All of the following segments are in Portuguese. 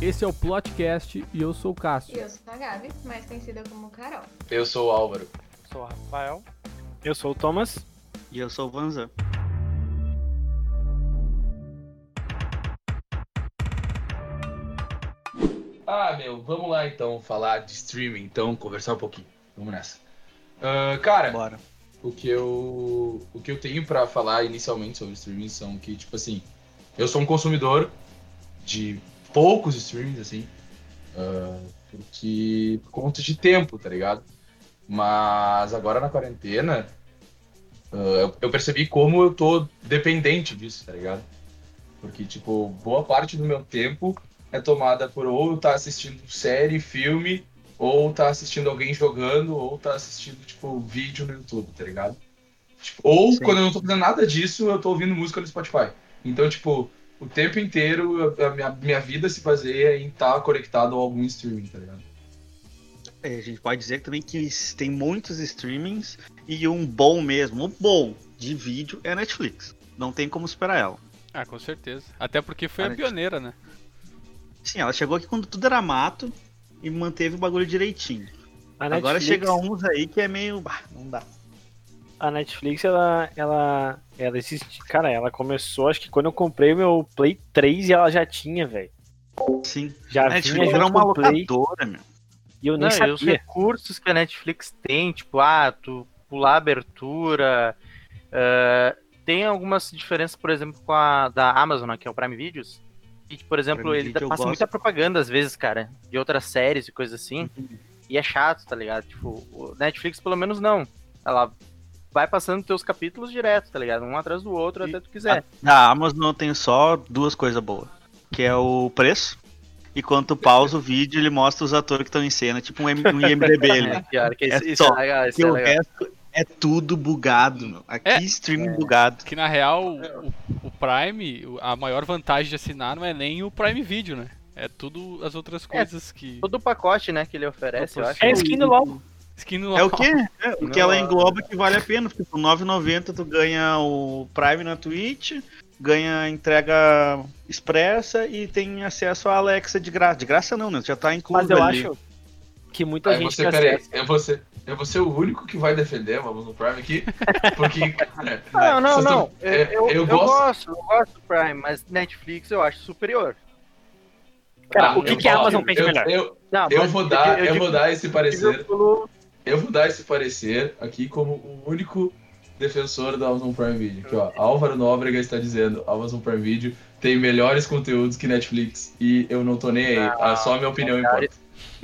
Esse é o Plotcast e eu sou o E Cássio. eu sou a Gabi, mais conhecida como Carol. Eu sou o Álvaro. Sou o Rafael. Eu sou o Thomas. E eu sou o Vanzan. Ah, meu, vamos lá então falar de streaming, então, conversar um pouquinho. Vamos nessa. Ah, cara, Bora. o que eu o que eu tenho pra falar inicialmente sobre streaming são que tipo assim, eu sou um consumidor de poucos streamings assim, ah, porque por conta de tempo, tá ligado? Mas agora na quarentena ah, eu, eu percebi como eu tô dependente disso, tá ligado? Porque tipo, boa parte do meu tempo é tomada por ou tá assistindo série, filme, ou tá assistindo alguém jogando, ou tá assistindo, tipo, vídeo no YouTube, tá ligado? Tipo, ou Sim. quando eu não tô fazendo nada disso, eu tô ouvindo música no Spotify. Então, tipo, o tempo inteiro a minha, minha vida se baseia em estar conectado a algum streaming, tá ligado? É, a gente pode dizer também que tem muitos streamings e um bom mesmo, um bom de vídeo é a Netflix. Não tem como superar ela. Ah, com certeza. Até porque foi a Cara, pioneira, né? Sim, ela chegou aqui quando tudo era mato e manteve o bagulho direitinho. A Agora Netflix, chega uns aí que é meio. bah, não dá. A Netflix, ela, ela, ela existe. Cara, ela começou, acho que quando eu comprei o meu Play 3 e ela já tinha, velho. Sim. Já A Netflix era uma locadora, meu. e eu nem Não, e os sabia. recursos que a Netflix tem, tipo, ah, tu pular abertura. eh, tem algumas diferenças, por exemplo, com a da Amazon, né, que é o Prime Videos. E, que, por exemplo, Prime ele Video passa gosto. muita propaganda às vezes, cara, de outras séries e coisas assim. Uhum. E é chato, tá ligado? Tipo, o Netflix pelo menos não. Ela vai passando teus capítulos direto, tá ligado? Um atrás do outro E- até tu quiser. Na Amazon eu tenho só duas coisas boas. Que é o preço. E quando tu pausa o vídeo, ele mostra os atores que estão em cena, tipo um, M- um IMDB ali. É, pior, que É isso, isso só. é legal, isso E é o legal. resto é tudo bugado, meu. Aqui É. streaming bugado. Que na real, o, o Prime, a maior vantagem de assinar não é nem o Prime Video, né? É tudo as outras coisas que. Todo o pacote, né, que ele oferece, eu acho. É skin do LOL. Skin no É o quê? É, o que ela Não, engloba que vale a pena, porque por 9,90 tu ganha o Prime na Twitch, ganha entrega expressa e tem acesso à Alexa de graça. De graça não, né? Já tá incluso Mas eu ali. acho que muita Aí gente você, que peraí, eu vou ser o único que vai defender o Amazon Prime aqui, porque, cara, Não, não, vocês não. tão- Eu, é, eu, eu eu gosto- gosto, eu gosto do Prime, mas Netflix eu acho superior. Cara, Ah, o que, que a Amazon eu- melhor? Eu, Não, eu vou dar, eu, vou dar esse parecer. pelo- Eu vou dar esse parecer aqui como o único defensor do Amazon Prime Video. Aqui, ó, Álvaro Nóbrega está dizendo: Amazon Prime Video tem melhores conteúdos que Netflix. E eu não tô nem aí. Não, ah, só a minha opinião importa. melhores,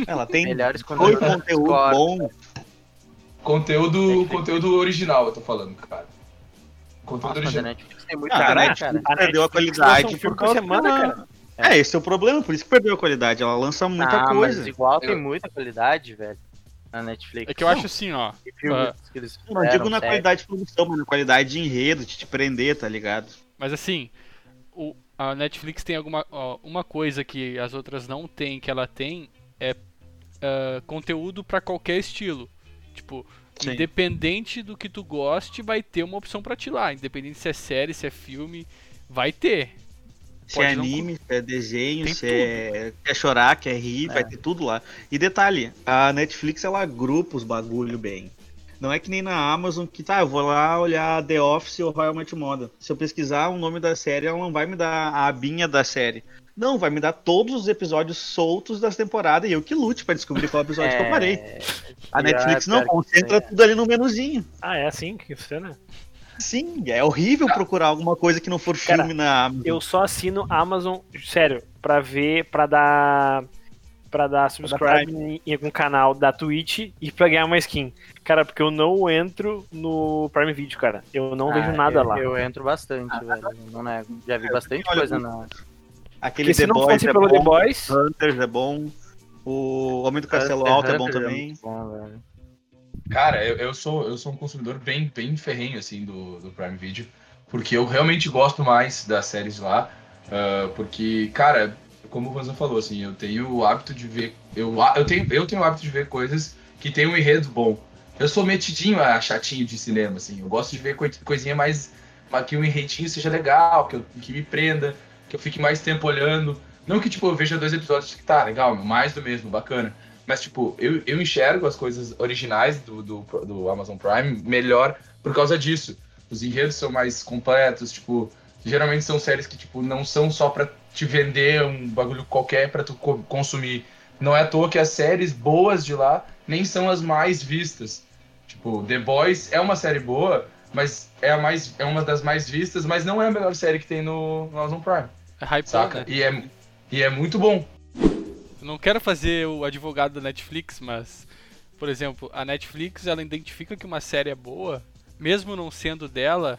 Ela tem melhores conteúdos. conteúdo bom. Conteúdo, conteúdo original, eu tô falando, cara. Conteúdo Nossa, mas a original. Netflix tem muito Ah, a cara, cara. A perdeu a qualidade por causa semana, da- cara. É, esse é o problema, por isso que perdeu a qualidade. Ela lança muita ah, coisa. mas igual tem Eu- muita qualidade, velho, na Netflix. É que eu acho assim, ó. Filmes Eu não digo na séries. qualidade de produção, mas na qualidade de enredo, de te prender, tá ligado? Mas assim, o, a Netflix tem alguma ó, uma coisa que as outras não têm, que ela tem é ah, conteúdo pra qualquer estilo. Tipo, Sim. independente do que tu goste, vai ter uma opção pra ti lá. Independente se é série, se é filme, vai ter. Se é não- anime, se é desenho, Tem se é quer chorar, quer rir, vai ter tudo lá. E detalhe, a Netflix ela agrupa os bagulho bem. Não é que nem na Amazon que tá, eu vou lá olhar The Office ou Royal Match Model. Se eu pesquisar o nome da série, ela não vai me dar a abinha da série. Não, vai me dar todos os episódios soltos das temporadas e eu que lute pra descobrir qual episódio que eu parei. A Netflix não, concentra tudo ali no menuzinho. Ah, é assim que funciona? Sim, é horrível procurar alguma coisa que não for Cara, filme na Amazon. Eu só assino Amazon, sério, pra ver, pra dar. Pra dar subscribe em, em algum canal da Twitch e pra ganhar uma skin. Cara, porque eu não entro no Prime Video, cara. Eu não Ah, vejo nada eu, lá. Eu entro bastante, velho. Não nego. Já vi bastante olha, coisa na. Aquele Porque se The não Boys fosse é pelo bom. The Boys, Hunters é bom. O Homem do Castelo Hunter Alto é x bom Hunter também. muito bom, velho. Cara, eu, eu sou, eu sou um consumidor bem, bem ferrenho, assim, do, do Prime Video. Porque eu realmente gosto mais das séries lá. ah, porque, cara, como o Vanzan falou, assim, eu tenho o hábito de ver. Eu, eu, tenho, eu tenho o hábito de ver coisas que tem um enredo bom. Eu sou metidinho a chatinho de cinema, assim. Eu gosto de ver coi- coisinha mais. Que o enredinho seja legal, que, eu, que me prenda, que eu fique mais tempo olhando. Não que, tipo, eu veja dois episódios que tá legal, mais do mesmo, bacana. Mas, tipo, eu, eu enxergo as coisas originais do, do, do Amazon Prime melhor por causa disso. Os enredos são mais completos, tipo, geralmente são séries que, tipo, não são só pra te vender um bagulho qualquer pra tu co- consumir. Não é à toa que as séries boas de lá nem são as mais vistas. Tipo, The Boys é uma série boa, mas é, a mais, é uma das mais vistas, mas não é a melhor série que tem no, no Amazon Prime, É hype, saca? né? E, é, e é muito bom. Não quero fazer o advogado da Netflix, mas, por exemplo, a Netflix ela identifica que uma série é boa, mesmo não sendo dela,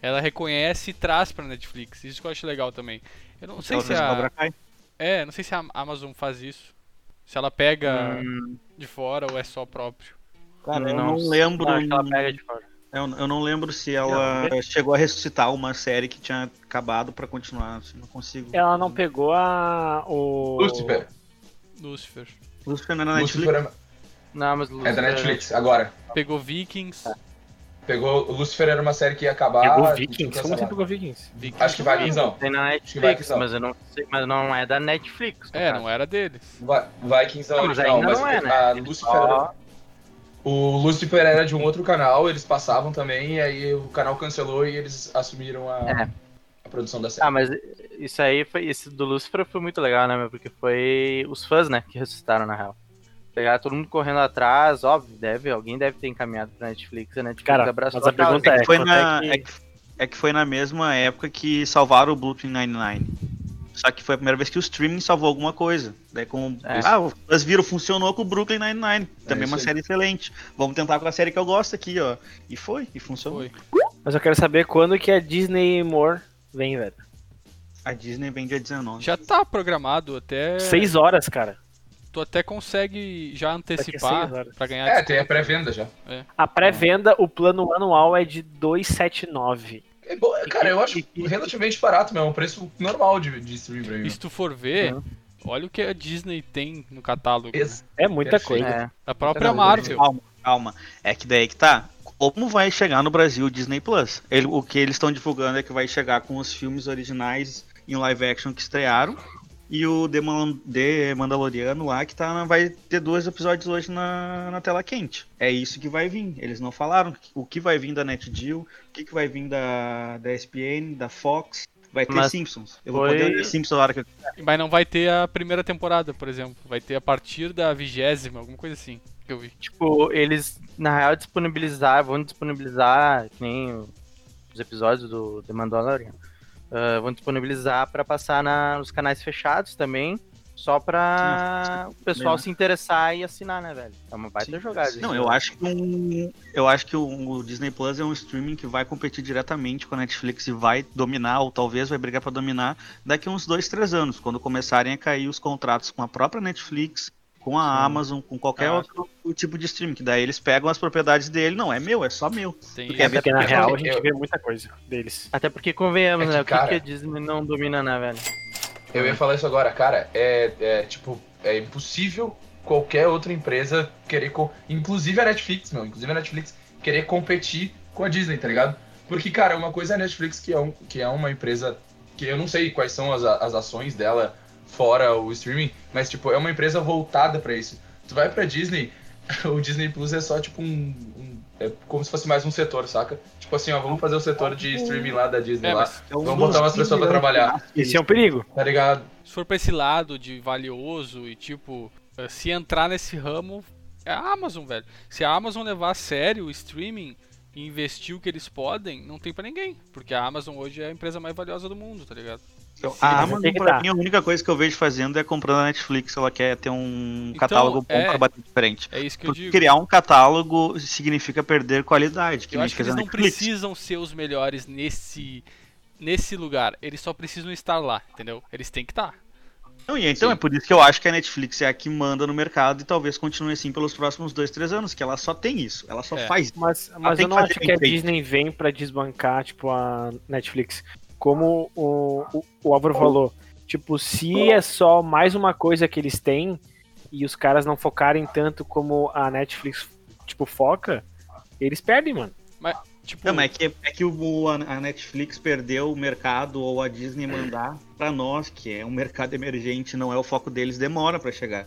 ela reconhece e traz pra Netflix. Isso que eu acho legal também. Eu não sei se a, Kai. é, não sei se a Amazon faz isso. Se ela pega Hum, de fora ou é só próprio. Cara, eu não não lembro. que ela pega de fora. Eu, eu não lembro se ela chegou a ressuscitar uma série que tinha acabado pra continuar. assim, não consigo. Ela não pegou a. O... Lucifer. Lucifer. Lucifer não é na Netflix. Lucifer Não, mas é, é da Netflix, agora. Pegou Vikings. Pegou, o Lucifer era uma série que ia acabar. Pegou Vikings? Como você cancelar. pegou Vikings? Vikings Acho que Vikings não. Tem na Acho que vai Netflix, mas eu não sei, mas não é da Netflix. É, caso. não era deles. Vi- Vikings é Não, mas original, ainda mas não é, né? a Lucifer só- era- O Lucifer era de um outro canal, eles passavam também, e aí o canal cancelou e eles assumiram a, É. produção da série. Ah, mas isso aí foi. Esse do Lucifer foi muito legal, né, meu? Porque foi os fãs, né, que ressuscitaram na real. Pegaram todo mundo correndo atrás, óbvio, deve, alguém deve ter encaminhado pra Netflix, a Netflix Cara, abraçou mas a pergunta É que, foi quanto na, é que- é, que, é foi na mesma época que salvaram o Brooklyn Nine-Nine. Só que foi a primeira vez que o streaming salvou alguma coisa. Daí com, É. Ah, os viram, funcionou com o Brooklyn Nine-Nine. Também É uma aí. série excelente. Vamos tentar com a série que eu gosto aqui, ó. E foi, e funcionou. Foi. Mas eu quero saber quando que a Disney More vem, velho. A Disney vem dia 19. Já tá programado até. Seis horas, cara. Tu até consegue já antecipar pra ganhar É, tem a desconto. pré-venda já. A pré-venda, o plano anual é de 279. É bo- Cara, eu acho relativamente barato mesmo, é um preço normal de, de. E se tu for ver, Uhum. olha o que a Disney tem no catálogo. Ex- É muita Perfeito. coisa. É. A própria Marvel. Calma, calma. É que daí que tá. Como vai chegar no Brasil o Disney Plus? Ele- o que eles estão divulgando é que vai chegar com os filmes originais em live action que estrearam. E o The, Man- The Mandaloriano lá, que tá, vai ter dois episódios hoje na, na tela quente. É isso que vai vir. Eles não falaram o que vai vir da NetGeo, o que, que vai vir da, da ESPN, da Fox. Vai ter Mas Simpsons. Eu vou foi- poder ver Simpsons na hora que eu Mas não vai ter a primeira temporada, por exemplo. Vai ter a partir da vigésima, alguma coisa assim que eu vi. Tipo, eles, na real, disponibilizar, vão disponibilizar, que nem os episódios do The Mandalorian, ah, vão disponibilizar pra passar na- nos canais fechados também, só pra o pessoal Bem, se interessar e assinar, né, velho? É uma baita Sim. jogada. Não, isso. eu acho que um, eu acho que o, Disney Plus é um streaming que vai competir diretamente com a Netflix e vai dominar, ou talvez vai brigar pra dominar daqui a uns dois, três anos, quando começarem a cair os contratos com a própria Netflix, com a Amazon, com qualquer Ah. outro tipo de streaming, que daí eles pegam as propriedades dele, não é meu, é só meu. Tem Porque É porque na eu- real a eu- gente vê muita coisa deles. Até porque convenhamos, É que, né? O que, cara- que a Disney não domina, né, velho? Eu ia falar isso agora, cara. É, é tipo, é impossível qualquer outra empresa querer. co- Inclusive a Netflix, meu. Inclusive a Netflix querer competir com a Disney, tá ligado? Porque, cara, uma coisa é a Netflix, que é, um, que é uma empresa que eu não sei quais são as, as ações dela fora o streaming, mas, tipo, é uma empresa voltada pra isso. Tu vai pra Disney, o Disney Plus é só, tipo, um. um- é como se fosse mais um setor, saca? Tipo assim, ó, vamos fazer o setor de streaming lá da Disney É, lá. É um Vamos botar umas pessoas pra trabalhar. Esse é um perigo. Tá ligado? se for pra esse lado de valioso e tipo, eh, se entrar nesse ramo, é a Amazon, velho. Se a Amazon levar a sério o streaming e investir o que eles podem, não tem pra ninguém. Porque a Amazon hoje é a empresa mais valiosa do mundo, tá ligado? Então, Sim, a mas Amazon, pra mim, a única coisa que eu vejo fazendo é comprando a Netflix. Ela quer ter um Então, catálogo bom é. pra bater diferente. É isso que eu Porque digo. criar um catálogo significa perder qualidade. Que Eu acho que eles não Netflix. precisam ser os melhores nesse nesse lugar. Eles só precisam estar lá, entendeu? Eles têm que estar. Não, e então Sim. é por isso que eu acho que a Netflix é a que manda no mercado e talvez continue assim pelos próximos dois, três anos, que ela só tem isso, ela só É. faz. Mas, mas tem eu não acho que a. Disney vem pra desbancar, tipo, a Netflix. Como o, o, o Álvaro falou, tipo, se é só mais uma coisa que eles têm e os caras não focarem tanto como a Netflix, tipo, foca, eles perdem, mano. Tipo, Não, mas é que, é que o, a a Netflix perdeu o mercado ou a Disney mandar pra nós, que é um mercado emergente, não é o foco deles, demora pra chegar.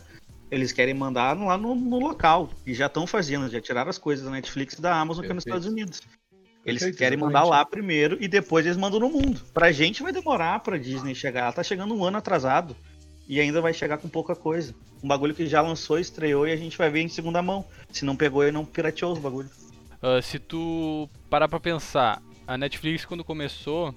Eles querem mandar lá no, no local. E já estão fazendo, já tiraram as coisas da Netflix e da Amazon que é nos. Estados Unidos. Eles Perfeito, querem exatamente. mandar lá primeiro e depois eles mandam no mundo. Pra gente vai demorar pra Disney chegar. Ela tá chegando um ano atrasado. E ainda vai chegar com pouca coisa. Um bagulho que já lançou, estreou e a gente vai ver em segunda mão. Se não pegou e não pirateou os bagulhos. ah, se tu parar pra pensar, a Netflix quando começou,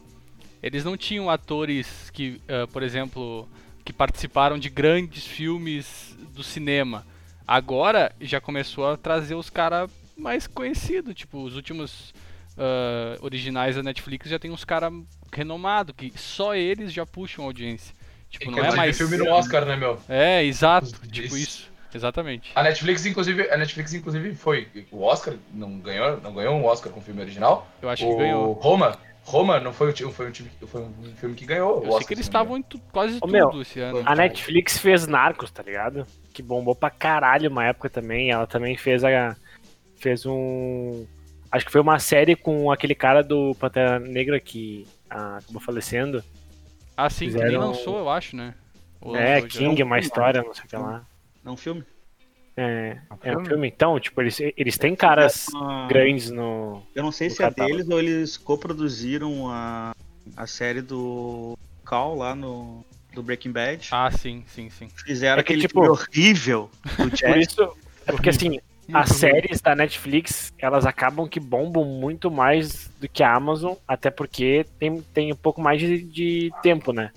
eles não tinham atores que, ah, por exemplo, que participaram de grandes filmes do cinema. Agora já começou a trazer os caras mais conhecidos, tipo, os últimos ah, originais da Netflix já tem uns caras renomados, que só eles já puxam audiência. Tipo, não é mais. filme no Oscar, né, meu? É, exato, Os- tipo isso. isso. Exatamente. A Netflix, inclusive, a Netflix, inclusive, foi. O Oscar não ganhou, não ganhou um Oscar com o filme original. Eu acho o que ganhou. Roma, Roma não foi, o, foi, um, time, foi um filme que ganhou. o Eu sei Oscar, que eles estavam em tu- quase Ô, tudo meu, esse ano. A Netflix fez Narcos, tá ligado? Que bombou pra caralho uma época também. Ela também fez a. Fez um. Acho que foi uma série com aquele cara do Pantera Negra que ah, acabou falecendo. Ah, sim, que nem fizeram- lançou, eu acho, né? Ou é. King, uma história, não sei o que lá. É um filme. É, é um filme? filme. Então, tipo, eles, eles têm caras Ah, grandes no. Eu não sei se é catálogo. deles ou eles coproduziram a, a série do Cal lá no do Breaking Bad. Ah, sim, sim, sim. Fizeram É que, aquele tipo, filme horrível do Por Jazz. isso. É porque assim, as séries da Netflix, elas acabam que bombam muito mais do que a Amazon, até porque tem, tem um pouco mais de, de tempo, né?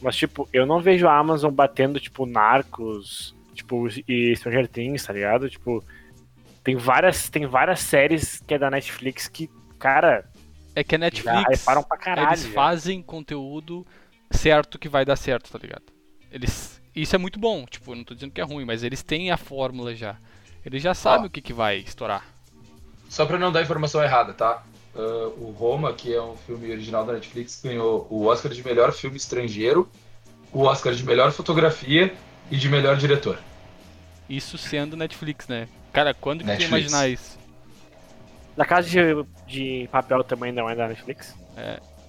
Mas, tipo, eu não vejo a Amazon batendo, tipo, Narcos, tipo, e Stranger Things, tá ligado? Tipo, tem várias, tem várias séries que é da Netflix que, cara, É que a já Netflix, reparam pra caralho. eles já. fazem conteúdo certo que vai dar certo, tá ligado? Eles, isso é muito bom, tipo, não tô dizendo que é ruim, mas eles têm a fórmula já. Eles já sabem o que, que vai estourar. Só pra não dar informação errada, tá? Ah, o Roma, que é um filme original da Netflix, ganhou o Oscar de melhor filme estrangeiro, o Oscar de melhor fotografia e de melhor diretor. Isso sendo Netflix, né? Cara, quando que tu ia Netflix. imaginar isso? Da Casa de, de Papel também não é da Netflix?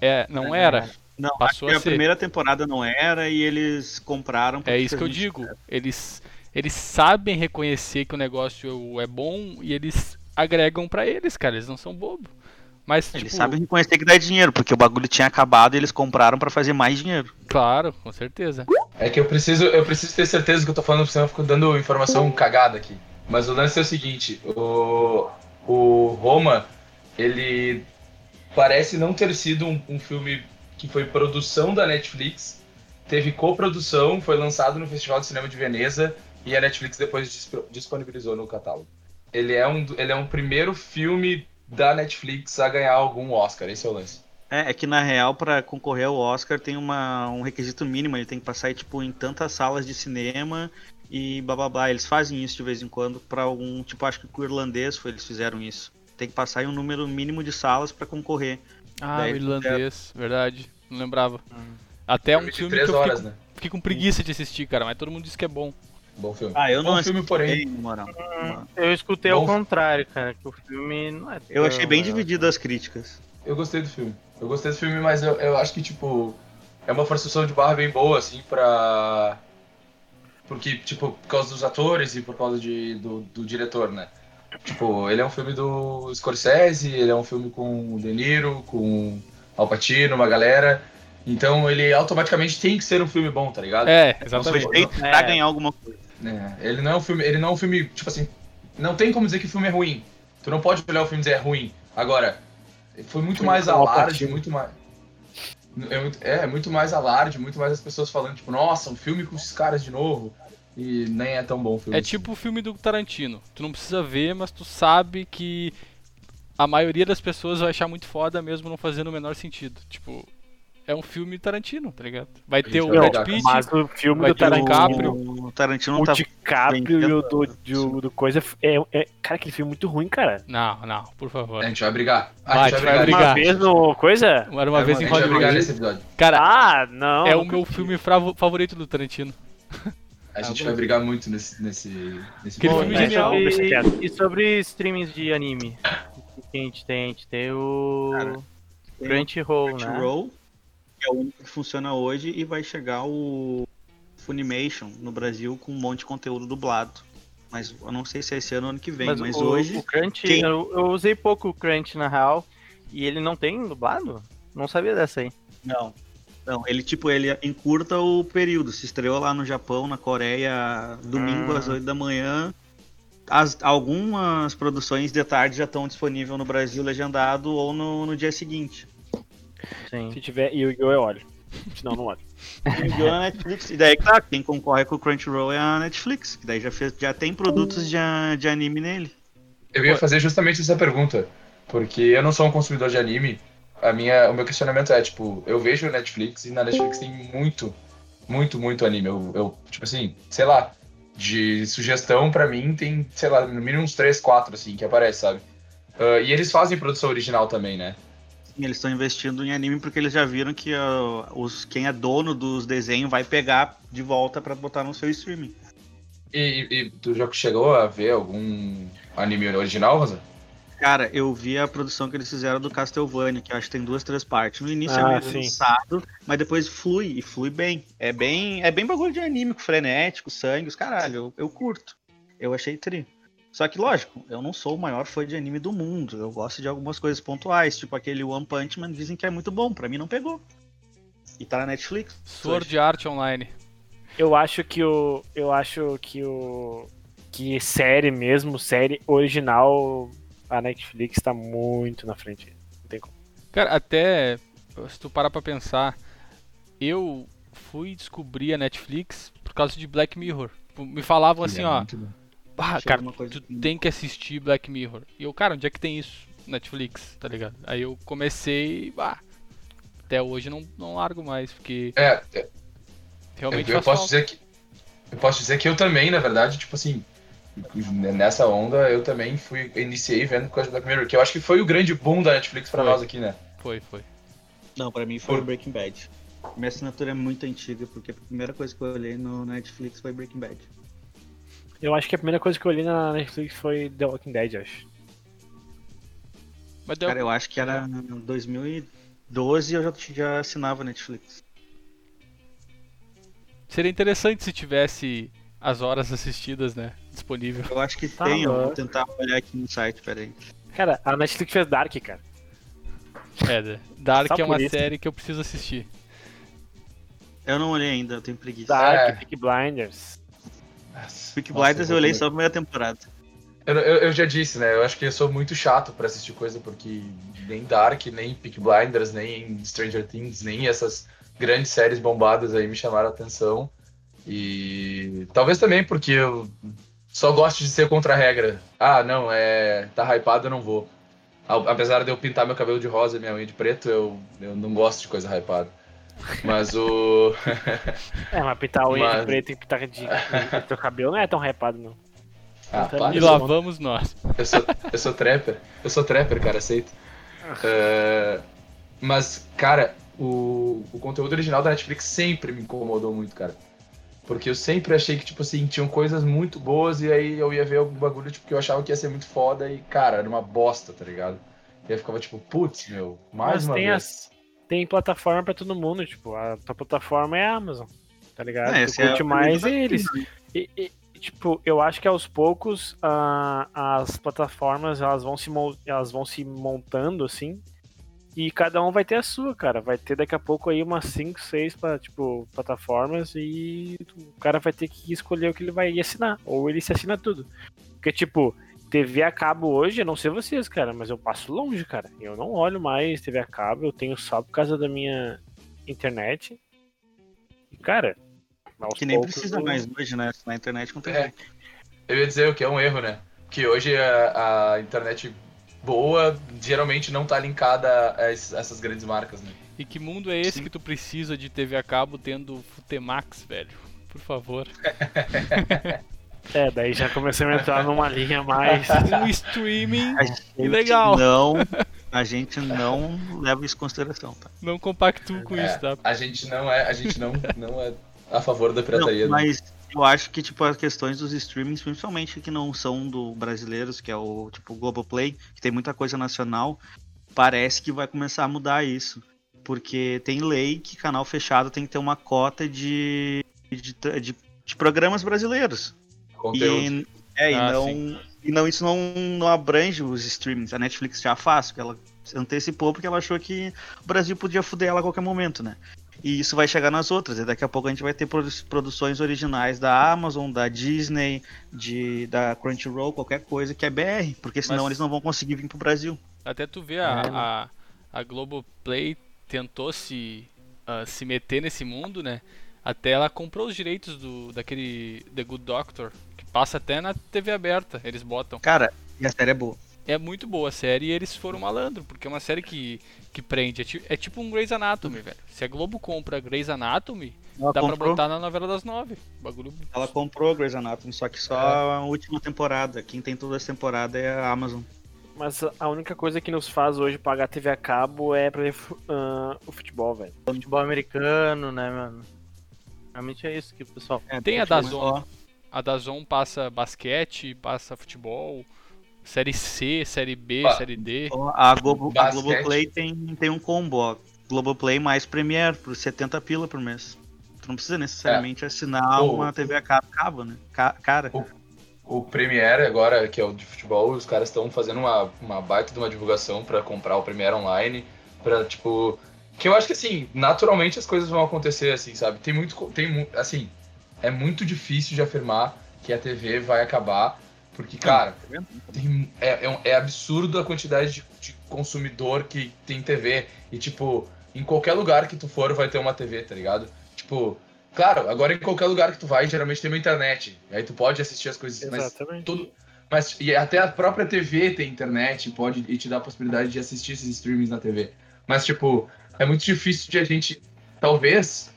É, não era. Não, Passou que a a ser. primeira temporada não era e eles compraram. É isso que eu digo. Eles, eles sabem reconhecer que o negócio é bom e eles agregam pra eles, cara. Eles não são bobo. Mas, Eles tipo, sabem reconhecer que dá dinheiro, porque o bagulho tinha acabado e eles compraram pra fazer mais dinheiro. claro, com certeza. É que eu preciso, eu preciso ter certeza que eu tô falando, senão eu fico dando informação cagada aqui. Mas o lance é o seguinte, o, o Roma, ele parece não ter sido um, um filme que foi produção da Netflix, teve coprodução, foi lançado no Festival de Cinema de Veneza e a Netflix depois disponibilizou no catálogo. Ele é um, ele é um primeiro filme da Netflix a ganhar algum Oscar, esse é o lance. É, é que na real, pra concorrer ao Oscar tem uma, um requisito mínimo, ele tem que passar tipo, em tantas salas de cinema e blá blá blá. Eles fazem isso de vez em quando pra algum. Tipo, acho que com o irlandês foi, eles fizeram isso. Tem que passar em um número mínimo de salas pra concorrer. Ah, Daí o irlandês, verdade. Não lembrava. Até um Filme de filme três que eu fiquei, horas, com, né? fiquei com preguiça de assistir, cara, mas todo mundo diz que é bom. Bom filme. Ah, eu não Bom filme, porém. moral. Eu escutei ao Bom. contrário, cara, que o filme não é Eu achei bem dividido as críticas. Eu gostei do filme. Eu gostei do filme, mas eu, eu acho que, tipo, é uma forçação de barra bem boa, assim, pra. Porque, tipo, por causa dos atores e por causa de, do, do diretor, né? Tipo, ele é um filme do Scorsese, ele é um filme com o De Niro, com Al Pacino, uma galera. Então ele automaticamente tem que ser um filme bom, tá ligado? É, Foi exatamente. feito pra É. ganhar alguma coisa. É, ele não é um filme, ele não é um filme, tipo assim, não tem como dizer que o filme é ruim. Tu não pode olhar o filme e dizer é ruim. Agora, foi muito Foi mais alarde, muito mais é muito, é, muito mais alarde, muito mais as pessoas falando, tipo, nossa, um filme com esses caras de novo. E nem é tão bom o filme. É assim. tipo o filme do Tarantino. Tu não precisa ver, mas tu sabe que a maioria das pessoas vai achar muito foda mesmo não fazendo o menor sentido. Tipo, é um filme Tarantino, tá ligado? Vai ter o Brad. Pitt, Mas o filme do Tarantino. DiCaprio. O Tarantino O tá. DiCaprio e o do, do, do coisa. É, é- cara, aquele filme é muito ruim, cara. Não, não, por favor. A gente vai brigar. A Vai, gente vai vai brigar. brigar. Uma vez no coisa? Era uma É, vez a em gente vai brigar Hollywood. nesse episódio. Cara, Ah, não. é o meu vi. filme favorito do Tarantino. A gente vai brigar muito nesse nesse nesse Aquele episódio. filme Bom, genial. E, e sobre streamings de anime? O que a gente tem? A gente tem o Cara, tem Crunchyroll, né? Crunchyroll, que é o único que funciona hoje, e vai chegar o Funimation no Brasil com um monte de conteúdo dublado. Mas eu não sei se é esse ano ou ano que vem, mas, o, hoje. O Crunch, quem- eu, eu usei pouco o Crunch na real. E ele não tem dublado? Não sabia dessa aí. Não. Não, ele tipo, ele encurta o período. Se estreou lá no Japão, na Coreia, domingo Ah. às 8 da manhã. As, algumas produções de tarde já estão disponíveis no Brasil legendado ou no, no dia seguinte. Sim. Se tiver Yu-Gi-Oh! eu olho. Senão não olho. Yu-Gi-Oh! na Netflix. E daí, claro, quem concorre com o Crunchyroll é a Netflix, que daí já, fez, já tem produtos de, de anime nele. Eu ia fazer justamente essa pergunta, porque eu não sou um consumidor de anime. A minha, o meu questionamento é, tipo, eu vejo Netflix e na Netflix tem muito, muito, muito anime. Eu, eu tipo assim, sei lá, de sugestão pra mim tem, sei lá, no mínimo uns 3, 4, assim, que aparece, sabe? Ah, e eles fazem produção original também, né? Sim, eles estão investindo em anime porque eles já viram que ah, os, quem é dono dos desenhos vai pegar de volta pra botar no seu streaming. E, e- tu já chegou a ver algum anime original, Rosa? Cara, eu vi a produção que eles fizeram do Castlevania, que eu acho que tem duas, três partes. No início Ah, é meio cansado, mas depois flui, e flui bem. É bem, é bem bagulho de anime, frenético, sangue, os caralho, eu, eu curto. Eu achei tri. Só que, lógico, eu não sou o maior fã de anime do mundo. Eu gosto de algumas coisas pontuais, tipo aquele One Punch Man, dizem que é muito bom, pra mim não pegou. E tá na Netflix. Sword Art Online. Eu acho que o. Eu acho que o. Que série mesmo, série original, a Netflix tá muito na frente. Não tem como. Cara, até se tu parar pra pensar, eu fui descobrir a Netflix por causa de Black Mirror. Tipo, Me falavam assim, é ó, muito bom. Ah, cara, tu que- tem que assistir Black Mirror. E eu, cara, onde é que tem isso? Netflix, tá ligado? Aí eu comecei, bah, até hoje não, não largo mais, porque É, é, eu, realmente eu faz posso falta. dizer que eu posso dizer que eu também, na verdade, tipo assim, nessa onda eu também fui iniciei vendo coisa do Black Mirror, que eu acho que foi o grande boom da Netflix pra Foi. nós aqui, né? Foi, foi. Não, pra mim foi Por- Breaking Bad. Minha assinatura é muito antiga, porque a primeira coisa que eu olhei no Netflix foi Breaking Bad. Eu acho que a primeira coisa que eu olhei na Netflix foi The Walking Dead, acho. Mas deu, Cara, eu acho que era 2012 eu já, já assinava Netflix. seria interessante se tivesse as horas assistidas, né, disponível. Eu acho que Tá tem, eu vou tentar olhar aqui no site, peraí. Cara, a Netflix fez Dark, cara. É, né? Dark Só é uma isso. série que eu preciso assistir. Eu não olhei ainda, eu tenho preguiça. Dark, É. Peaky Blinders. Peak Blinders eu olhei só a primeira temporada. Eu, eu, eu já disse, né? Eu acho que eu sou muito chato pra assistir coisa, porque nem Dark, nem Peak Blinders, nem Stranger Things, nem essas grandes séries bombadas aí me chamaram a atenção. E talvez também porque eu só gosto de ser contra a regra. Ah, não, é. tá hypado, eu não vou. Apesar de eu pintar meu cabelo de rosa e minha unha de preto, eu, eu não gosto de coisa hypada. Mas o. É, mas pintar unha Mas- de preto e pintar de, teu cabelo não é tão repado, não. Ah, Então, para, E eu lá vamos nós. Eu sou, eu sou trapper. Eu sou trapper, cara, aceito. É, mas, cara, o, o conteúdo original da Netflix sempre me incomodou muito, cara. Porque eu sempre achei que, tipo assim, tinham coisas muito boas e aí eu ia ver algum bagulho tipo, que eu achava que ia ser muito foda e, cara, era uma bosta, tá ligado? E aí ficava tipo, putz, meu, mais Mas uma tem vez. as- Tem plataforma pra todo mundo, tipo, a tua plataforma é a Amazon, tá ligado? É, tu é curte o mais eles. E, e, tipo, eu acho que aos poucos ah, as plataformas elas vão, se elas vão se montando assim. E cada um vai ter a sua, cara. Vai ter daqui a pouco aí umas 5, 6 tipo, plataformas e o cara vai ter que escolher o que ele vai assinar. Ou ele se assina tudo. Porque, tipo, TV a cabo hoje, eu não sei vocês, cara, mas eu passo longe, cara. Eu não olho mais TV a cabo, eu tenho só por causa da minha internet. E, cara, aos Que nem poucos precisa eu- mais hoje, né? Na internet não tem É. jeito. Eu ia dizer o que é um erro, né? Que hoje a, a internet boa geralmente não tá linkada a es- essas grandes marcas, né? E que mundo é esse Sim. que tu precisa de TV a cabo tendo Futemax, velho? Por favor. É, daí já começamos a entrar numa linha mais. Um streaming A gente legal. Não, a gente não leva isso em consideração, tá? não compactuo com É, isso, tá? A gente não é, a gente não, não é a favor da pirataria. Não, né? mas Eu acho que, tipo, as questões dos streamings, principalmente que não são do brasileiros, que é o, tipo, Globoplay, que tem muita coisa nacional, parece que vai começar a mudar isso. Porque tem lei que canal fechado tem que ter uma cota de, de, de, de programas brasileiros. Conteúdo. E, é, Ah, e, não, e não, isso não, não abrange os streamings. A Netflix já faz, porque ela antecipou porque ela achou que o Brasil podia fuder ela a qualquer momento, né? E isso vai chegar nas outras. E daqui a pouco a gente vai ter produ- produções originais da Amazon, da Disney, de, da Crunchyroll, qualquer coisa que é BR. Porque senão Mas- eles não vão conseguir vir pro Brasil. Até tu vê a, É, né? a, a Globoplay tentou se, ah, se meter nesse mundo, né? Até ela comprou os direitos do, daquele The Good Doctor, passa até na TV aberta, eles botam. Cara, e a série é boa. É muito boa a série e eles foram malandro, porque é uma série que, que prende. É, ti- é tipo um Grey's Anatomy, velho. Se a Globo compra Grey's Anatomy, Ela dá pra comprou, botar na novela das nove. Bagulho. ela comprou Grey's Anatomy, só que só É. a última temporada. Quem tem todas as temporadas é a Amazon. Mas a única coisa que nos faz hoje pagar TV a cabo é pra ver ah, o futebol, velho. Futebol americano, né, mano? Realmente é isso que o pessoal. É, Tem a tipo, Dazon. A Dazon passa basquete, passa futebol, série C, série B, Ah. série D. A, Globo, a. Globoplay tem, tem um combo, ó. Globoplay mais Premiere, por 70 pila por mês. Tu não precisa necessariamente assinar Pô. uma TV a cabo, cabo, né? Ca- cara, O Premiere agora, que é o de futebol, os caras estão fazendo uma, uma baita de uma divulgação pra comprar o Premiere online, pra, tipo... Que eu acho que, assim, naturalmente as coisas vão acontecer, assim, sabe? Tem muito... Tem, assim, é muito difícil de afirmar que a TV vai acabar, porque, cara, tem- é, é, é absurdo a quantidade de, de consumidor que tem TV. E, tipo, em qualquer lugar que tu for, vai ter uma TV, tá ligado? Tipo, claro, agora em qualquer lugar que tu vai, geralmente tem uma internet. Aí tu pode assistir as coisas, mas Exatamente. tudo. Mas e até a própria TV tem internet, pode e te dá a possibilidade de assistir esses streamings na TV. Mas, tipo, é muito difícil de a gente. Talvez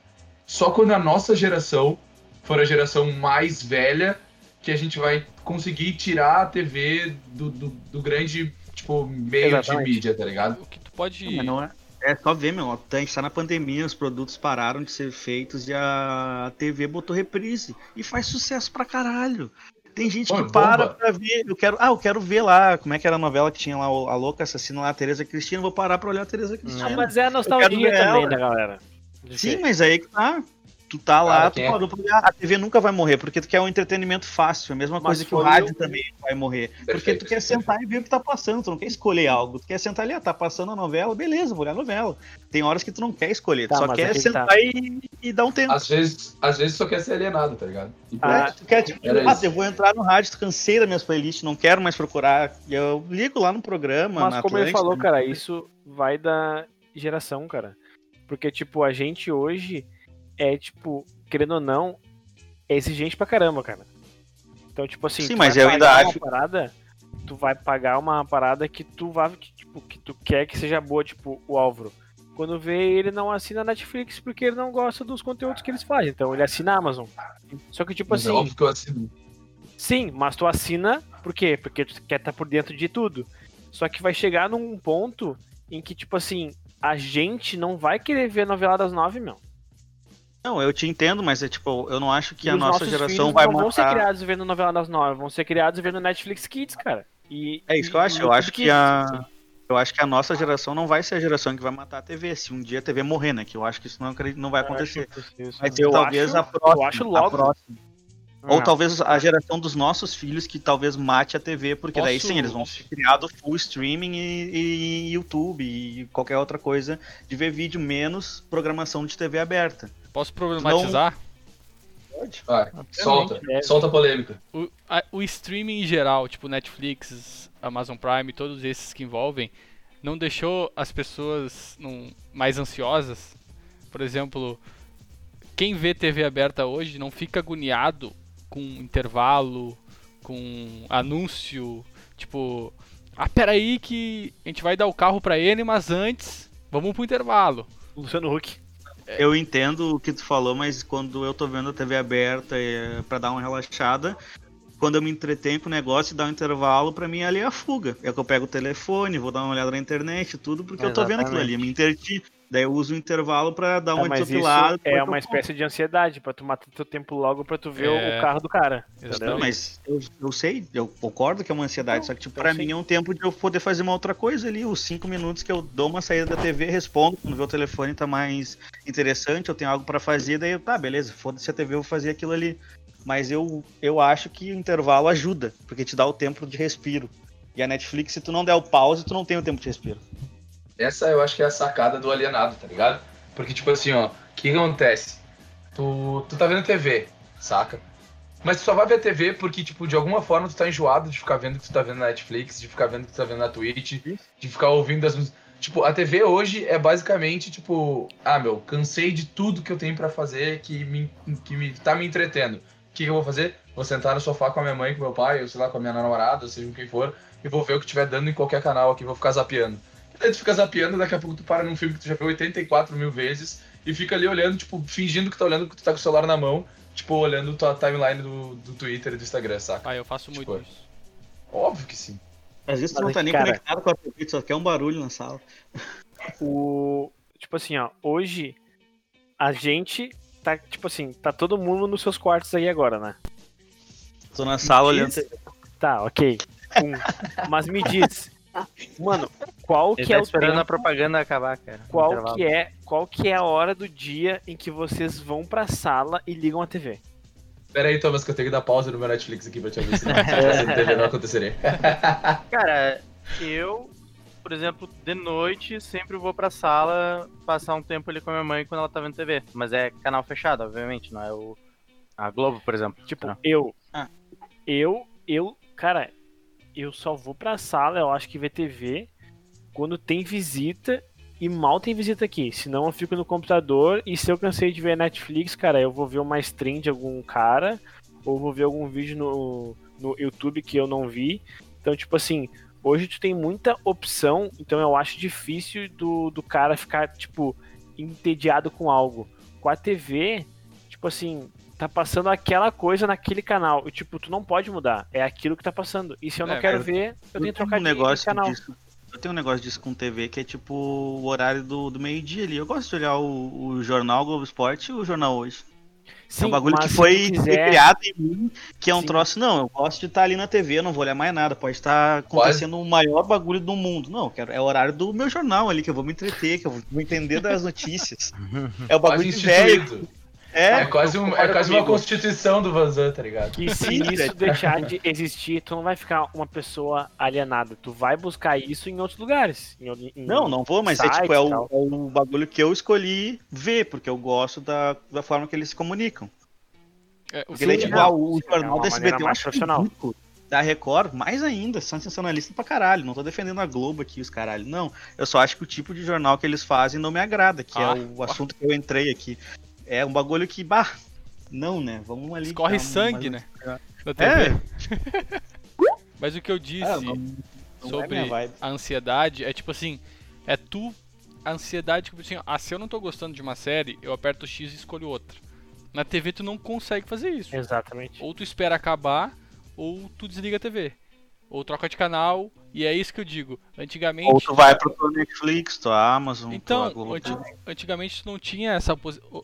só quando a nossa geração for a geração mais velha que a gente vai conseguir tirar a TV do, do, do grande, tipo, meio Exatamente. de mídia, tá ligado? O que tu pode. Mas não é. É só ver, meu. A gente tá na pandemia, os produtos pararam de ser feitos e a TV botou reprise. E faz sucesso pra caralho. Tem gente Pô, que é para bomba. pra ver. Eu quero, ah, eu quero ver lá como é que era a novela que tinha lá a louca assassina lá, a Tereza Cristina. Vou parar pra olhar a Tereza Cristina. Ah, mas é a nostalgia também ela. da galera. De Sim, mas aí que tá. Tu tá lá, Cara, tu é- parou pra olhar. A TV nunca vai morrer, porque tu quer um entretenimento fácil. A mesma Mas coisa que o rádio o- também vai morrer. Porque Perfeito, tu quer perfeito. sentar e ver o que tá passando, tu não quer escolher algo. Tu quer sentar ali, ah, tá passando a novela, beleza, vou olhar a novela. Tem horas que tu não quer escolher, tu Tá, só quer sentar tá. e, e dar um tempo. Às vezes, às vezes só quer ser alienado, tá ligado? Ah, É, tu quer, tipo, ah, isso. eu vou entrar no rádio, tu cansei das minhas playlists, não quero mais procurar. Eu ligo lá no programa. Mas na como ele Atlântida, falou, né? cara, isso vai da geração, cara. Porque, tipo, a gente hoje é, tipo, querendo ou não, é exigente pra caramba, cara. Então, tipo assim, Sim, tu mas vai eu ainda pagar acho- uma parada, tu vai pagar uma parada que tu vai, que, tipo, que tu quer que seja boa, tipo, o Álvaro. Quando vê, ele não assina a Netflix porque ele não gosta dos conteúdos que eles fazem. Então ele assina a Amazon. Só que, tipo Mas é assim, óbvio que eu assino. Sim, mas tu assina por quê? Porque tu quer estar por dentro de tudo. Só que vai chegar num ponto em que, tipo assim, a gente não vai querer ver a novela das nove, meu. Não, eu te entendo, mas é tipo, eu não acho que E a os nossa geração vai não vão ser criados vendo novela das nove, vão ser criados vendo Netflix Kids, cara. E, É isso que eu acho. Eu acho que a. assim. Eu acho que a nossa geração não vai ser a geração que vai matar a TV. Se um dia a TV morrer, né? Que eu acho que isso não, não vai acontecer. Mas Eu talvez acho- a próxima. eu acho a logo. Ou Ah, talvez a geração dos nossos filhos que talvez mate a TV, porque daí Posso- sim, eles vão ser criados full streaming e, e YouTube e qualquer outra coisa de ver vídeo, menos programação de TV aberta. Posso problematizar? Vai, solta, deve. solta a polêmica. O, a- o streaming em geral, tipo Netflix, Amazon Prime, todos esses que envolvem, não deixou as pessoas num- mais ansiosas? Por exemplo, quem vê TV aberta hoje não fica agoniado com intervalo, com anúncio, tipo, ah, peraí que a gente vai dar o carro pra ele, mas antes, vamos pro intervalo. Luciano Huck. Eu entendo o que tu falou, mas quando eu tô vendo a TV aberta é, para dar uma relaxada, quando eu me entretenho com o negócio e dá um intervalo, pra mim ali é a fuga. É que eu pego o telefone, vou dar uma olhada na internet, tudo, porque eu tô vendo aquilo ali, me entreti. Daí eu uso o intervalo pra dar Ah, uma isso desopilada. é uma espécie de ansiedade, pra tu matar teu tempo logo pra tu ver o- É. o carro do cara. Exatamente. mas eu, eu sei, eu concordo que é uma ansiedade, Não, só que tipo, sei. mim é um tempo de eu poder fazer uma outra coisa ali, os cinco minutos que eu dou uma saída da TV, respondo, quando vê o telefone tá mais interessante, eu tenho algo pra fazer, daí eu, tá, beleza, foda-se a TV, eu vou fazer aquilo ali. Mas eu, eu acho que o intervalo ajuda, porque te dá o tempo de respiro. E a Netflix, se tu não der o pause, tu não tem o tempo de respiro. Essa eu acho que é a sacada do alienado, tá ligado? Porque, tipo assim, ó, o que acontece? Tu, tu tá vendo TV, saca? Mas tu só vai ver TV porque, tipo, de alguma forma tu tá enjoado de ficar vendo o que tu tá vendo na Netflix, de ficar vendo o que tu tá vendo na Twitch, de ficar ouvindo as músicas. Tipo, a TV hoje é basicamente, tipo, ah, meu, cansei de tudo que eu tenho pra fazer que me, que me tá me entretendo. O que, que eu vou fazer? Vou sentar no sofá com a minha mãe, com meu pai, ou sei lá, com a minha namorada, ou seja com quem for, e vou ver o que tiver dando em qualquer canal aqui, vou ficar zapeando. Daí tu fica zapeando, daqui a pouco tu para num filme que tu já viu 84 mil vezes e fica ali olhando, tipo, fingindo que tá olhando que tu tá com o celular na mão, tipo, olhando tua timeline do, do Twitter e do Instagram, saca? Ah, eu faço muito Tipo, isso. Óbvio que sim. Às vezes tu não tá nem cara- conectado com a TV, só quer um barulho na sala. O. Tipo assim, ó, hoje a gente tá, tipo assim, tá todo mundo nos seus quartos aí agora, né? Tô na sala olhando. Tá, ok. Um. Mas me diz, mano, qual Ele que tá é o esperando tempo, a propaganda acabar, cara. qual que é, qual que é a hora do dia em que vocês vão pra sala e ligam a TV? Pera aí, Thomas, que eu tenho que dar pausa no meu Netflix aqui pra te avisar. Se eu TV não aconteceria. Cara, eu, por exemplo, de noite sempre vou pra sala passar um tempo ali com a minha mãe quando ela tá vendo TV. Mas é canal fechado, obviamente, não é o. A Globo, por exemplo. Tipo, Não. eu. Ah. Eu, eu, cara, eu só vou pra sala, eu acho que ver TV quando tem visita e mal tem visita aqui. Senão eu fico no computador e se eu cansei de ver Netflix, cara, eu vou ver uma stream de algum cara ou vou ver algum vídeo no, no YouTube que eu não vi. Então, tipo assim, hoje tu tem muita opção, então eu acho difícil do, do cara ficar, tipo, entediado com algo. Com a TV, tipo assim, tá passando aquela coisa naquele canal. E, tipo, tu não pode mudar. É aquilo que tá passando. E se eu não É, quero mas ver, eu tenho que trocar um de, negócio de canal. disso. Eu tenho um negócio disso com TV que é tipo o horário do, do meio-dia ali. Eu gosto de olhar o, o jornal Globo Esporte e o jornal hoje. Sim, é um bagulho que foi, quiser- criado em mim, que é um Sim. troço. Não, eu gosto de estar ali na TV, eu não vou olhar mais nada. Pode estar acontecendo o maior bagulho do mundo. Não, eu quero, é o horário do meu jornal ali, que eu vou me entreter, que eu vou entender das notícias. É o Quase bagulho de velho. É, É, quase, um, é quase uma constituição do Vanzan, tá ligado? Que se isso deixar de existir, tu não vai ficar uma pessoa alienada. Tu vai buscar isso em outros lugares. Em, em- Não, não vou, mas é tipo, é e o, é o bagulho que eu escolhi ver, porque eu gosto da, da forma que eles se comunicam. É, o tipo, ah, o é jornal da SBT eu mais acho profissional. Da Record, mais ainda, são sensacionalistas pra caralho. Não tô defendendo a Globo aqui, os caralho. Não, eu só acho que o tipo de jornal que eles fazem não me agrada, que Ah, é o assunto que eu entrei aqui. É um bagulho que, bah, não, né? Vamos ali. Escorre sangue, né? Na É, TV. Mas o que eu disse é, não, não é sobre vibe. a ansiedade é tipo assim, é tu a ansiedade tipo assim, ah, se eu não tô gostando de uma série, eu aperto X e escolho outra. Na TV tu não consegue fazer isso. Exatamente. Ou tu espera acabar, ou tu desliga a TV. Ou troca de canal, e é isso que eu digo. Antigamente Ou tu vai pro tua Netflix, tua Amazon, Então, tua Globo. anti- antigamente tu não tinha essa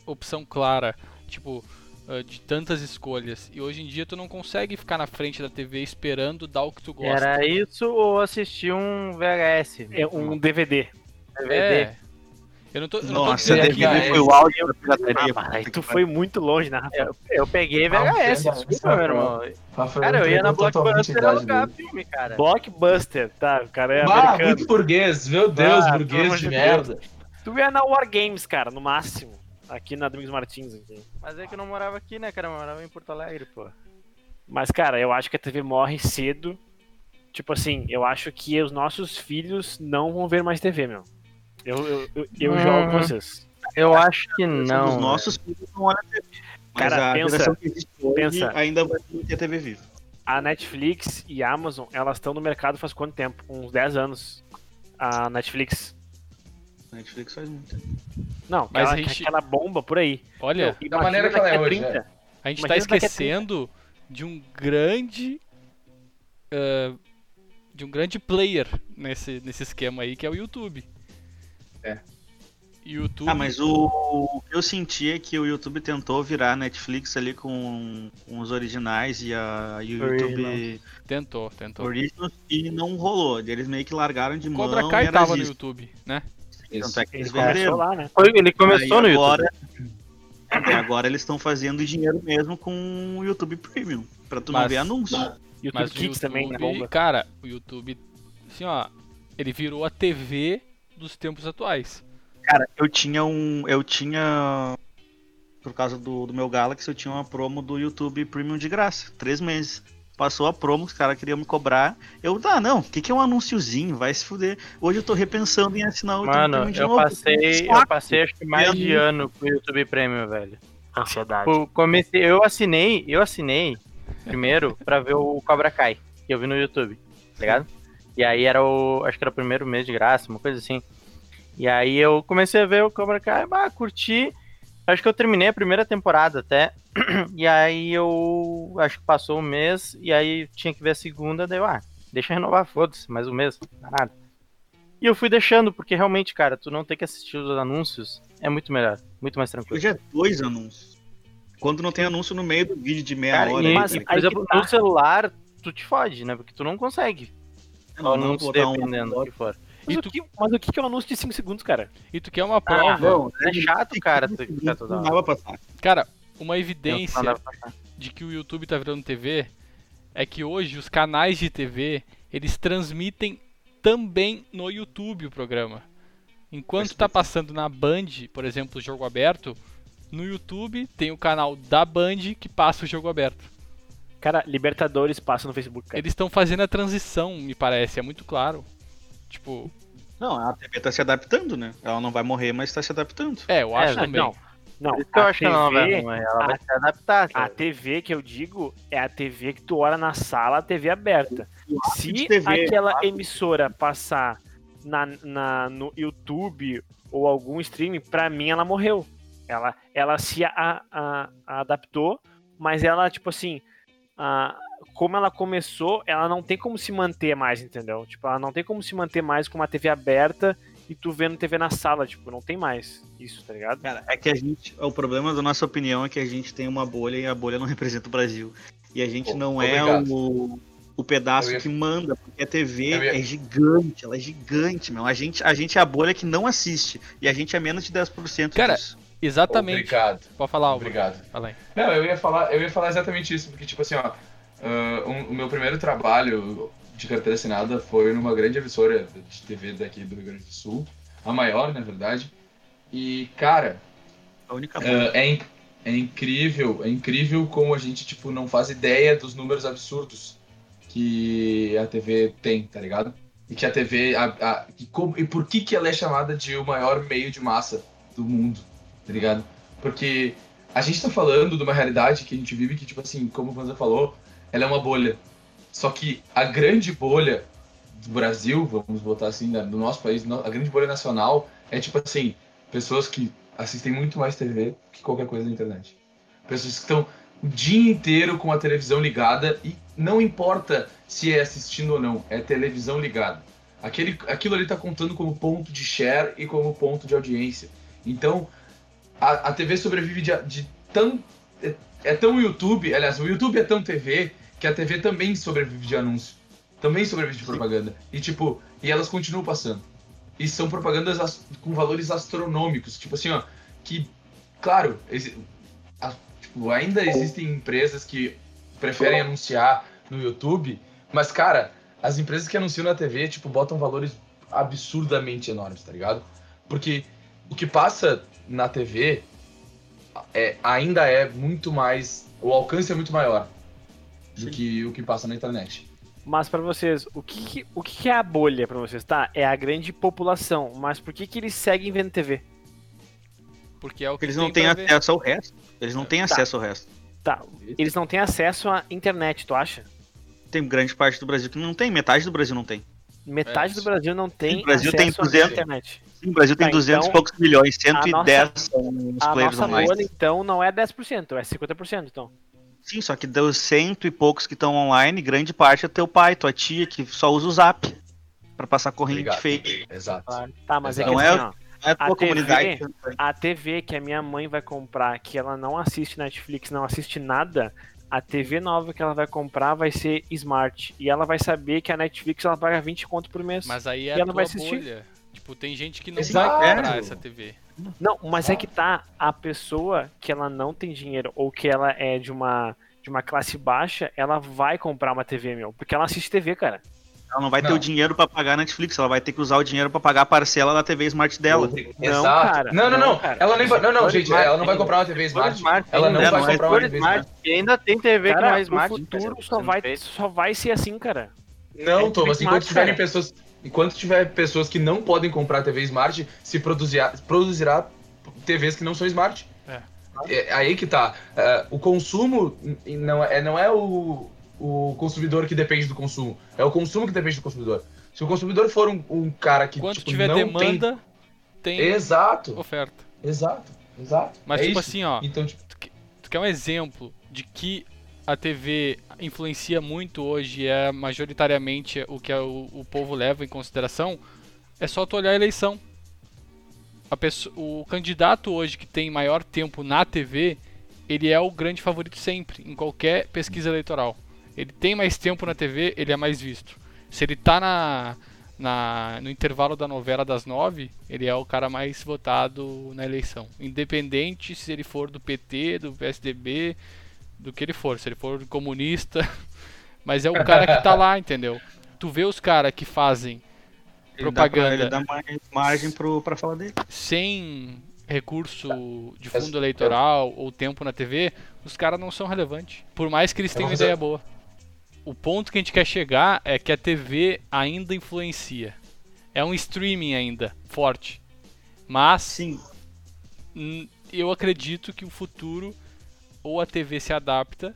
opção clara, tipo, ah, de tantas escolhas. E hoje em dia tu não consegue ficar na frente da TV esperando dar o que tu gosta. Era isso ou assistir um VHS? É um DVD. DVD. É. Eu não tô, eu não tô Nossa, dizendo DVD que foi o áudio da pirataria. Ah, aí tu foi muito longe, né? Eu, eu peguei Ah, VHS, verdade, desculpa, meu irmão. Cara, eu ia na Blockbuster alugar filme, cara. Blockbuster, tá? O cara é Ah, americano. muito burguês, meu Deus, Ah, burguês de de merda. Tu ia na War Games, cara, no máximo. Aqui na Domingos Martins. Aqui. Mas é que eu não morava aqui, né, cara? Eu morava em Porto Alegre, pô. Mas, cara, eu acho que a TV morre cedo. Tipo assim, eu acho que os nossos filhos não vão ver mais TV, meu. Eu, eu, eu, eu Hum. jogo com vocês. Eu acho que Não, não. os nossos filhos não olham TV. Mas Cara, a pensa, pensa. ainda vai ter TV viva. A Netflix e a Amazon, elas estão no mercado faz quanto tempo? Uns 10 anos. A Netflix. A Netflix faz muito. Não, Mas aquela, a gente- aquela bomba por aí. Olha, da maneira que ela é hoje, 30. a gente Imagina tá esquecendo de um grande. ah, de um grande player nesse, nesse esquema aí, que é o YouTube. YouTube. Ah, mas o, o que eu senti é que o YouTube tentou virar Netflix ali com, com os originais e a e o YouTube Originals. Tentou, tentou. Originals e não rolou. Eles meio que largaram de mão Cobra Kai tava no isso. YouTube, né? Tanto é que Ele eles venderam. lá, né? Foi- Ele começou Aí no YouTube. agora, Até agora eles estão fazendo dinheiro mesmo com o YouTube Premium. Pra tu não Mas- ver anúncio. YouTube Mas o Kids também, né? YouTube, cara, o YouTube, assim, ó, ele virou a TV dos tempos atuais. Cara, eu tinha um. Eu tinha. Por causa do, do meu Galaxy, eu tinha uma promo do YouTube Premium de graça. Três meses. Passou a promo, os caras queriam me cobrar. Eu, ah, não, o que, que é um anúnciozinio? Vai se fuder. Hoje eu tô repensando em assinar o YouTube Mano, Premium de eu novo. passei, eu passei acho que mais de ano com o YouTube Premium, velho. Ansiedade. Tipo, comecei, eu assinei, eu assinei primeiro pra ver o Cobra Kai, que eu vi no YouTube, tá ligado? E aí era o, acho que era o primeiro mês de graça, uma coisa assim. E aí eu comecei a ver o Cobra Kai, bah, curti. Acho que eu terminei a primeira temporada até. E aí eu acho que passou um mês e aí tinha que ver a segunda, daí eu, ah, deixa eu renovar, foda-se, mais um mês, não dá nada. E eu fui deixando, porque realmente, cara, tu não tem que assistir os anúncios, é muito melhor, muito mais tranquilo. Hoje é dois anúncios. Quando não tem anúncio no meio do vídeo de meia Cara, hora. e, mas né? por exemplo, tá. no celular, tu te fode, né? Porque tu não consegue. Não não um- dependendo do que for. Mas, E o tu- que, mas o que é um anúncio de 5 segundos, cara? E tu quer uma prova, Não, É chato, cara, tu ficar toda Não dava passar. cara, uma evidência de que o YouTube tá virando TV é que hoje os canais de TV, eles transmitem também no YouTube o programa. Enquanto tá passando na Band, por exemplo, o jogo aberto, no YouTube tem o canal da Band que passa o jogo aberto. Cara, Libertadores passa no Facebook, cara. Eles estão fazendo a transição, me parece, é muito claro. Tipo, Não, a TV tá se adaptando, né? Ela não vai morrer, mas tá se adaptando. é, eu acho É, também. Não, não. Por isso que eu acho que ela não vai TV morrer, ela a- vai se adaptar. A. TV que eu digo é a TV que tu olha na sala, a TV aberta. Se TV, aquela claro. emissora passar na, na- no YouTube ou algum streaming, pra mim ela morreu. Ela, ela se a- a- a adaptou, mas ela, tipo assim, como ela começou, ela não tem como se manter mais, entendeu? Tipo, ela não tem como se manter mais com uma TV aberta e tu vendo TV na sala, tipo, não tem mais isso, tá ligado? Cara, é que a gente. O problema da nossa opinião é que a gente tem uma bolha e a bolha não representa o Brasil. E a gente Pô, não é obrigado. o, o pedaço ia- que manda, porque a TV ia- é gigante, ela é gigante, meu. A gente, a gente é a bolha que não assiste. E a gente é menos de 10% Cara, disso. Exatamente. Obrigado. Pode falar, Álvaro. Obrigado. Fala aí. Não, eu ia falar, eu ia falar exatamente isso, porque tipo assim, ó, ah, um- o meu primeiro trabalho de carteira assinada foi numa grande emissora de TV daqui do Rio Grande do Sul, a maior, na verdade. E cara, A única bolha. é, in- é incrível, é incrível como a gente tipo não faz ideia dos números absurdos que a TV tem, tá ligado? E que a TV, a, a- e, como- e por que que ela é chamada de o maior meio de massa do mundo, tá ligado? Porque a gente tá falando de uma realidade que a gente vive que, tipo assim, como o Vanza falou, ela é uma bolha. Só que a grande bolha do Brasil, vamos botar assim, né, do nosso país, a grande bolha nacional é, tipo assim, pessoas que assistem muito mais TV que qualquer coisa na internet. Pessoas que estão o dia inteiro com a televisão ligada e não importa se é assistindo ou não, é televisão ligada. Aquele, aquilo ali tá contando como ponto de share e como ponto de audiência. Então, a, a TV sobrevive de, de tão. É, é tão YouTube, aliás, o YouTube é tão TV que a TV também sobrevive de anúncio. Também sobrevive de propaganda. E tipo, e elas continuam passando. E são propagandas as- com valores astronômicos. Tipo assim, ó, que, claro, a- tipo, ainda existem empresas que preferem anunciar no YouTube, mas, cara, as empresas que anunciam na TV, tipo, botam valores absurdamente enormes, tá ligado? Porque o que passa na TV é, ainda é muito mais. O alcance é muito maior do que o que passa na internet. Mas pra vocês, o que, o que é a bolha pra vocês, tá? É a grande população, mas por que que eles seguem vendo TV? Porque é o que Porque eles tem não têm pra ver. acesso ao resto. Eles não têm Tá. acesso ao resto. Tá, eles não têm acesso à internet, tu acha? Tem grande parte do Brasil que não tem, metade do Brasil não tem. Metade É, do Brasil não tem o Brasil tem acesso à 200. internet. Sim, o Brasil tem Tá, 200 e então, poucos milhões, 110 são os A players nossa online. bolha, então, não é 10%, é 50%, então. Sim, só que dos cento e poucos que estão online, grande parte é teu pai, tua tia, que só usa o zap pra passar corrente Obrigado. fake. Exato. Tá, mas é que Não assim, é- É a tua A TV, comunidade. A TV que a minha mãe vai comprar, que ela não assiste Netflix, não assiste nada, a TV nova que ela vai comprar vai ser Smart. E ela vai saber que a Netflix ela paga 20 conto por mês. Mas aí E é a ela tua vai assistir? bolha. Tipo, tem gente que não Exato. vai comprar essa TV. Não, mas é que tá a pessoa que ela não tem dinheiro ou que ela é de uma de uma classe baixa, ela vai comprar uma TV, meu, porque ela assiste TV, cara. Ela não vai ter Não. o dinheiro pra pagar a Netflix, ela vai ter que usar o dinheiro pra pagar a parcela da TV Smart dela. Não, Exato. cara. Não, não, Não, não. cara. Ela nem vai. Não, não, gente, Smart ela não vai comprar uma TV Smart. Smart Ela não vai comprar uma TV Smart, Smart. e ainda tem TV que não Cara, é Smart. o futuro só vai, só vai ser assim, cara. Não, É Thomas, enquanto Smart, tiverem cara. pessoas. Enquanto tiver pessoas que não podem comprar TV Smart, se produzirá, produzirá TVs que não são Smart. É. É aí que tá. É, o consumo não é, não é o, o consumidor que depende do consumo. É o consumo que depende do consumidor. Se o consumidor for um, um cara que Quando tipo, tiver não demanda, tem, tem. Exato, oferta. exato, exato. Mas é tipo isso. assim, ó, Então, tipo, tu quer um exemplo de que a TV influencia muito hoje, é majoritariamente o que o, o povo leva em consideração, é só tu olhar a eleição. A pessoa, o candidato hoje que tem maior tempo na TV, ele é o grande favorito sempre, em qualquer pesquisa eleitoral. Ele tem mais tempo na TV, ele é mais visto. Se ele tá na, na, no intervalo da novela das nove, ele é o cara mais votado na eleição. Independente se ele for do PT, do PSDB, do que ele for. Se ele for comunista. Mas é o cara que tá lá, entendeu? Tu vê os caras que fazem Ele dá pra- propaganda Ele dá mais margem pro, pra falar dele. sem recurso de É- fundo eleitoral ou tempo na TV, os caras não são relevantes. Por mais que eles tenham uma ideia boa. O ponto que a gente quer chegar é que a TV ainda influencia. É um streaming ainda, forte. Mas Sim, eu acredito que o futuro ou a TV se adapta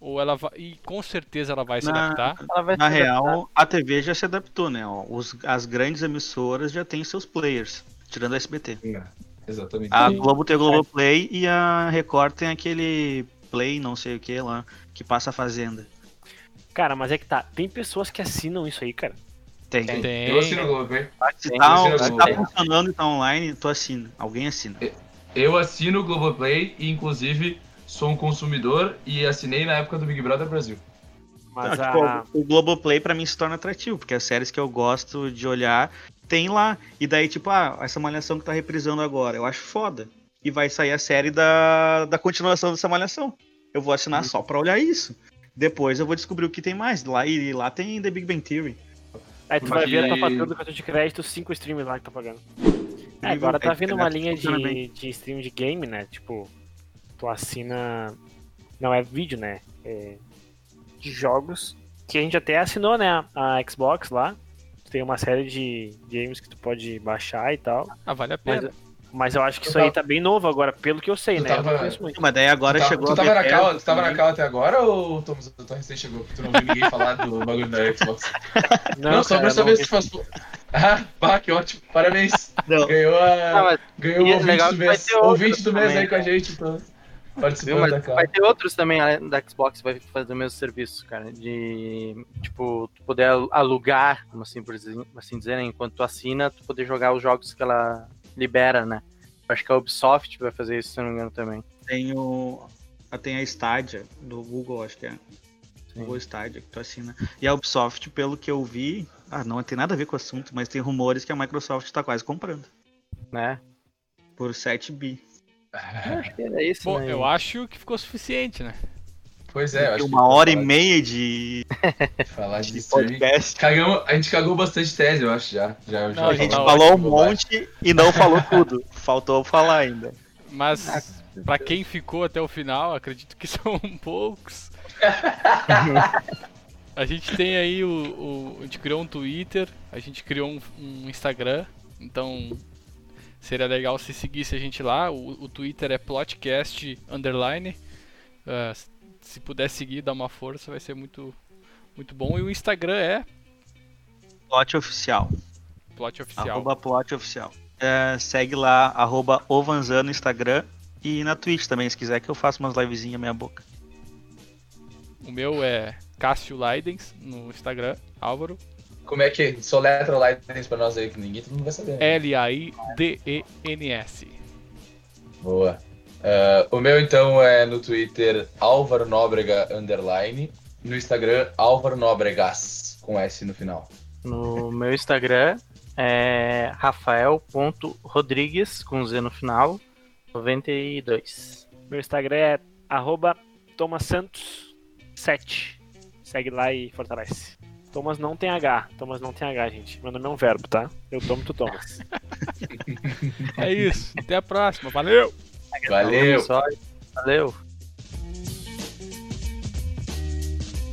ou ela vai e com certeza ela vai se Na- adaptar. Vai na se real, a TV já se adaptou, né? Os- as grandes emissoras já têm seus players, tirando a SBT. exatamente. A Globo tem o Globoplay e a Record tem aquele Play, não sei o que lá, que passa a Fazenda. Cara, mas é que tá. Tem pessoas que assinam isso aí, cara. Tem. Tem. Eu assino o Globoplay. Se Tem, tá, tem, se tem. tá funcionando e tá online, tu assina. Alguém assina. Eu assino o Globoplay e, inclusive, sou um consumidor e assinei na época do Big Brother Brasil. Mas Não, tipo, a. O Globoplay pra mim se torna atrativo, porque as séries que eu gosto de olhar tem lá. E daí, tipo, ah, essa malhação que tá reprisando agora, eu acho foda. E vai sair a série da, da continuação dessa malhação. Eu vou assinar só pra olhar isso. Depois eu vou descobrir o que tem mais. Lá, e lá tem The Big Bang Theory. Aí tu vai ver a tua fatura do cartão de crédito, cinco streams lá que tá pagando. É, agora tá vindo tá uma linha funciona de, de stream de game, né? Tipo, tu assina. Não é vídeo, né? É de jogos. Que a gente até assinou, né? A Xbox lá. Tem uma série de games que tu pode baixar e tal. Ah, vale a pena. mas eu acho que Eu isso aí tava- tá bem novo agora, pelo que eu sei, Eu né? Eu tava- não conheço muito. Mas daí agora tu, chegou tu tava na cal, tu tava na cal até agora ou Thomas, tu tão recém chegou? Tu não viu ninguém falar do bagulho da Xbox? Não, só cara, pra saber não se tu faz. Ah, pá, que ótimo. Parabéns. Não, Ganhou Ah, a. mas, Ganhou o é ouvinte legal do mês. Ouvinte do mês também, aí com a gente, então. viu, Participando mas da cal. vai ter outros também além da Xbox que vai fazer o mesmo serviço, cara. De, tipo, tu poder alugar, como assim, por assim dizer, né? enquanto tu assina, tu poder jogar os jogos que ela libera, né? Acho que a Ubisoft vai fazer isso, se eu não me engano, também. tem, o, tem a Stadia do Google, acho que é. Sim. Google Stadia, que tu assina. E a Ubisoft, pelo que eu vi, ah, não tem nada a ver com o assunto, mas tem rumores que a Microsoft tá quase comprando. Né? Por 7 bi. Eu acho que era isso, Bom, né? eu acho que ficou suficiente, né? Pois é, eu acho uma hora e meia de, Falar de de podcast. Cagamos, a gente cagou bastante tese, eu acho, já. já, já Não, A gente falou um monte e não falou tudo. Faltou falar ainda. Mas pra quem ficou até o final, acredito que são poucos. A gente tem aí o, o- A gente criou um Twitter, a gente criou um, um Instagram, então seria legal se seguisse a gente lá. O, o Twitter é plotcast underline. Ah, s- se puder seguir, dar uma força, vai ser muito, muito bom. E o Instagram é Plot oficial. plot oficial. Arroba plot oficial. É, segue lá, arroba Ovanzan no Instagram e na Twitch também, se quiser que eu faça umas livezinhas meia boca. O meu é Cássio Leidens no Instagram, Álvaro. como é que soletra Lidens pra nós aí, que ninguém todo mundo vai saber. né? L-A-I-D-E-N-S. Boa. Ah, o meu, então, é no Twitter, Álvaro Nóbrega, underline. No Instagram, Álvaro Nóbregas, com S no final. No meu Instagram é rafael.rodrigues, com Z no final, 92. Meu Instagram é arroba tomasantos7. Segue lá e fortalece. Thomas não tem H. Thomas não tem H, gente. Meu nome é um verbo, tá? Eu tomo, tu tomas. É isso. Até a próxima. Valeu! Valeu! Valeu.